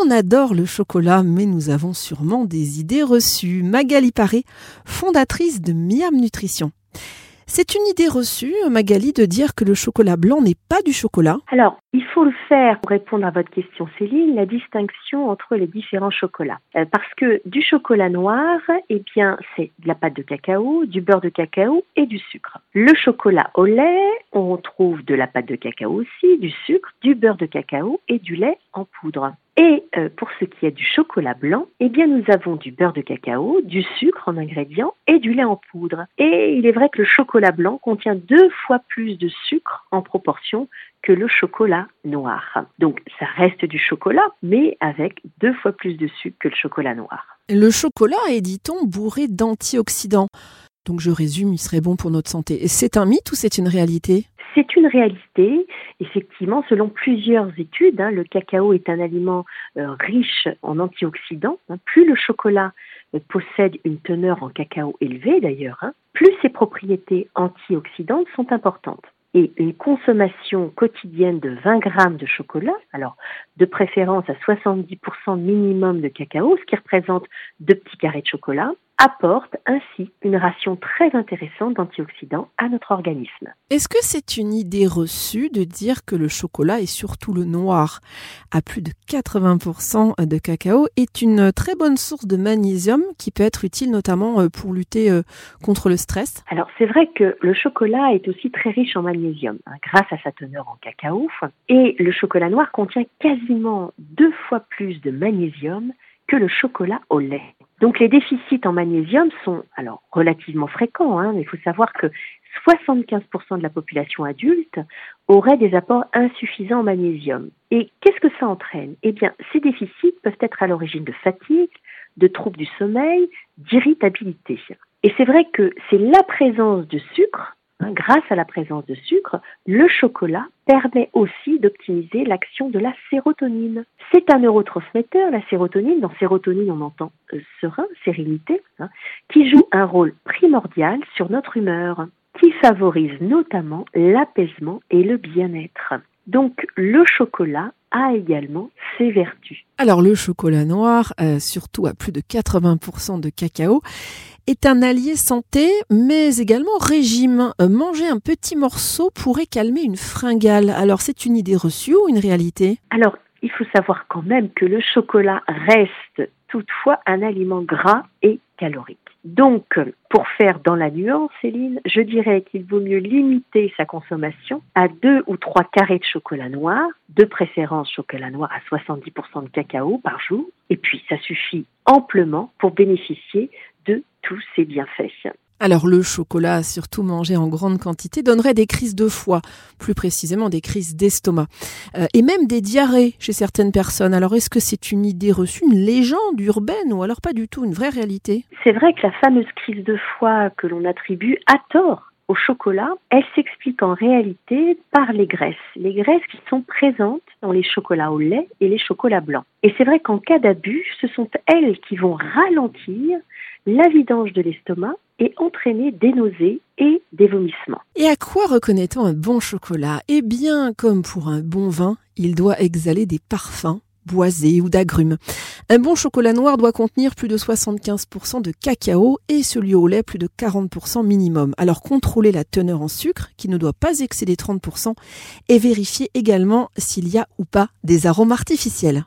On adore le chocolat, mais nous avons sûrement des idées reçues. Magali Paré, fondatrice de Miam Nutrition. C'est une idée reçue, Magali, de dire que le chocolat blanc n'est pas du chocolat. Alors, il faut le faire pour répondre à votre question, Céline, la distinction entre les différents chocolats. Euh, parce que du chocolat noir, eh bien, c'est de la pâte de cacao, du beurre de cacao et du sucre. Le chocolat au lait, on trouve de la pâte de cacao aussi, du sucre, du beurre de cacao et du lait en poudre. Et euh, pour ce qui est du chocolat blanc, eh bien nous avons du beurre de cacao, du sucre en ingrédients et du lait en poudre. Et il est vrai que le chocolat blanc contient deux fois plus de sucre en proportion que le chocolat noir. Donc ça reste du chocolat, mais avec deux fois plus de sucre que le chocolat noir. Le chocolat est, dit-on, bourré d'antioxydants. Donc je résume, il serait bon pour notre santé. C'est un mythe ou c'est une réalité? C'est une réalité. Effectivement, selon plusieurs études, hein, le cacao est un aliment euh, riche en antioxydants. Hein. plus le chocolat euh, possède une teneur en cacao élevée d'ailleurs, hein, plus ses propriétés antioxydantes sont importantes. Et une consommation quotidienne de 20 grammes de chocolat, alors de préférence à 70% minimum de cacao, ce qui représente deux petits carrés de chocolat, apporte ainsi une ration très intéressante d'antioxydants à notre organisme. Est-ce que c'est une idée reçue de dire que le chocolat et surtout le noir? À plus de 80% de cacao est une très bonne source de magnésium qui peut être utile notamment euh, pour lutter euh, contre le stress Alors c'est vrai que le chocolat est aussi très riche en magnésium hein, grâce à sa teneur en cacao et le chocolat noir contient quasiment deux fois plus de magnésium que le chocolat au lait. Donc les déficits en magnésium sont alors relativement fréquents. Hein, mais il faut savoir que 75% de la population adulte aurait des apports insuffisants en magnésium. Et qu'est-ce que ça entraîne? Eh bien, ces déficits peuvent être à l'origine de fatigue, de troubles du sommeil, d'irritabilité. Et c'est vrai que c'est la présence de sucre Hein, grâce à la présence de sucre, le chocolat permet aussi d'optimiser l'action de la sérotonine. C'est un neurotransmetteur, la sérotonine. Dans sérotonine, on entend euh, serein, sérénité, hein, qui joue un rôle primordial sur notre humeur, qui favorise notamment l'apaisement et le bien-être. Donc le chocolat a également ses vertus. Alors le chocolat noir, euh, surtout à plus de 80% de cacao, est un allié santé, mais également régime. Euh, manger un petit morceau pourrait calmer une fringale. Alors c'est une idée reçue ou une réalité? Alors il faut savoir quand même que le chocolat reste toutefois un aliment gras et calorique. Donc, pour faire dans la nuance, Céline, je dirais qu'il vaut mieux limiter sa consommation à deux ou trois carrés de chocolat noir, de préférence chocolat noir à 70% de cacao par jour, et puis ça suffit amplement pour bénéficier de tous ces bienfaits. Alors le chocolat, surtout mangé en grande quantité, donnerait des crises de foie, plus précisément des crises d'estomac, euh, et même des diarrhées chez certaines personnes. Alors est-ce que c'est une idée reçue, une légende urbaine, ou alors pas du tout, une vraie réalité? C'est vrai que la fameuse crise de foie que l'on attribue à tort au chocolat, elle s'explique en réalité par les graisses. Les graisses qui sont présentes dans les chocolats au lait et les chocolats blancs. Et c'est vrai qu'en cas d'abus, ce sont elles qui vont ralentir la vidange de l'estomac et entraîner des nausées et des vomissements. Et à quoi reconnaît-on un bon chocolat? Eh bien, comme pour un bon vin, il doit exhaler des parfums boisés ou d'agrumes. Un bon chocolat noir doit contenir plus de 75% de cacao et celui au lait plus de 40% minimum. Alors contrôlez la teneur en sucre qui ne doit pas excéder 30% et vérifiez également s'il y a ou pas des arômes artificiels.